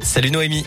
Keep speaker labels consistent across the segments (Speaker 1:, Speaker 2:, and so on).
Speaker 1: Salut Noémie.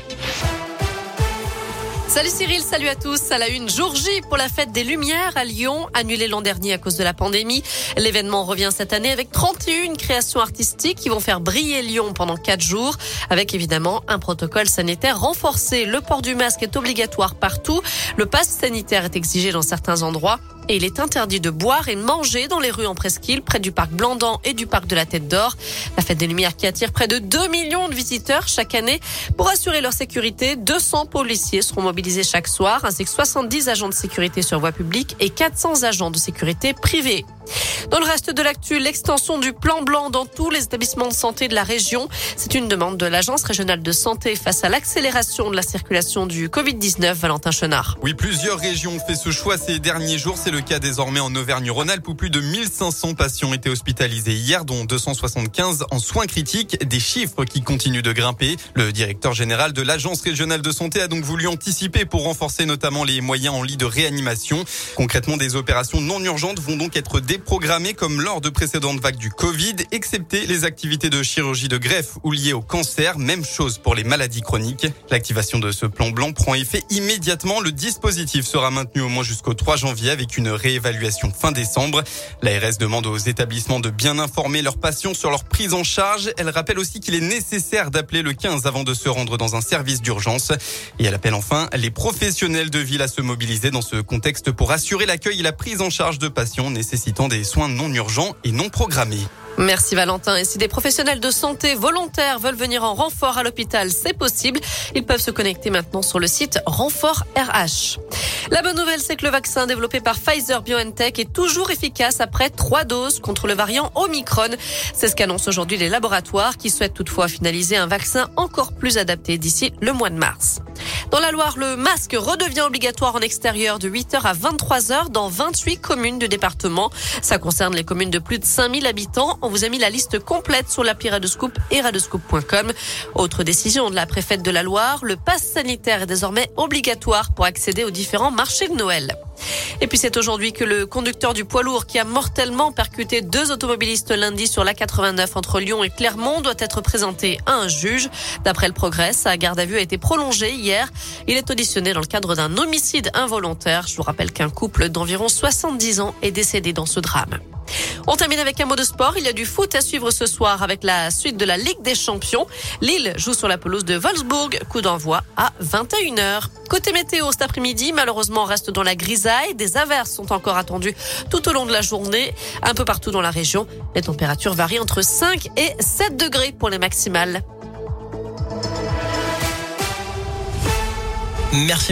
Speaker 2: Salut Cyril, salut à tous. À la une, jour J pour la fête des Lumières à Lyon, annulée l'an dernier à cause de la pandémie. L'événement revient cette année avec 31 créations artistiques qui vont faire briller Lyon pendant 4 jours, avec évidemment un protocole sanitaire renforcé. Le port du masque est obligatoire partout. Le pass sanitaire est exigé dans certains endroits et il est interdit de boire et manger dans les rues en presqu'île, près du parc Blandan et du parc de la Tête d'Or. La fête des Lumières qui attire près de 2 millions de visiteurs chaque année. Pour assurer leur sécurité, 200 policiers seront mobilisés chaque soir, ainsi que 70 agents de sécurité sur voie publique et 400 agents de sécurité privés. Dans le reste de l'actu, l'extension du plan blanc dans tous les établissements de santé de la région. C'est une demande de l'Agence régionale de santé face à l'accélération de la circulation du Covid-19, Valentin Chenard.
Speaker 3: Oui, plusieurs régions ont fait ce choix ces derniers jours. C'est le cas désormais en Auvergne-Rhône-Alpes où plus de 1500 patients étaient hospitalisés hier, dont 275 en soins critiques. Des chiffres qui continuent de grimper. Le directeur général de l'Agence régionale de santé a donc voulu anticiper pour renforcer notamment les moyens en lit de réanimation. Concrètement, des opérations non urgentes vont donc être déprogrammées comme lors de précédentes vagues du Covid, excepté les activités de chirurgie de greffe ou liées au cancer. Même chose pour les maladies chroniques. L'activation de ce plan blanc prend effet immédiatement. Le dispositif sera maintenu au moins jusqu'au 3 janvier avec une réévaluation fin décembre. L'ARS demande aux établissements de bien informer leurs patients sur leur prise en charge. Elle rappelle aussi qu'il est nécessaire d'appeler le 15 avant de se rendre dans un service d'urgence. Et elle appelle enfin les professionnels de ville à se mobiliser dans ce contexte pour assurer l'accueil et la prise en charge de patients nécessitant des soins non urgents et non programmés.
Speaker 2: Merci Valentin. Et si des professionnels de santé volontaires veulent venir en renfort à l'hôpital, c'est possible. Ils peuvent se connecter maintenant sur le site Renfort RH. La bonne nouvelle, c'est que le vaccin développé par Pfizer BioNTech est toujours efficace après trois doses contre le variant Omicron. C'est ce qu'annoncent aujourd'hui les laboratoires qui souhaitent toutefois finaliser un vaccin encore plus adapté d'ici le mois de mars. Dans la Loire, le masque redevient obligatoire en extérieur de 8h à 23h dans 28 communes du département. Ça concerne les communes de plus de 5000 habitants. On vous a mis la liste complète sur l'appli Radescoop et radescoop.com. Autre décision de la préfète de la Loire, le pass sanitaire est désormais obligatoire pour accéder aux différents marchés de Noël. Et puis c'est aujourd'hui que le conducteur du poids lourd qui a mortellement percuté deux automobilistes lundi sur la 89 entre Lyon et Clermont doit être présenté à un juge. D'après le progrès, sa garde à vue a été prolongée hier. Il est auditionné dans le cadre d'un homicide involontaire. Je vous rappelle qu'un couple d'environ 70 ans est décédé dans ce drame. On termine avec un mot de sport. Il y a du foot à suivre ce soir avec la suite de la Ligue des Champions. Lille joue sur la pelouse de Wolfsburg. Coup d'envoi à 21h. Côté météo cet après-midi, malheureusement, reste dans la grisaille. Des averses sont encore attendues tout au long de la journée, un peu partout dans la région. Les températures varient entre 5 et 7 degrés pour les maximales.
Speaker 1: Merci.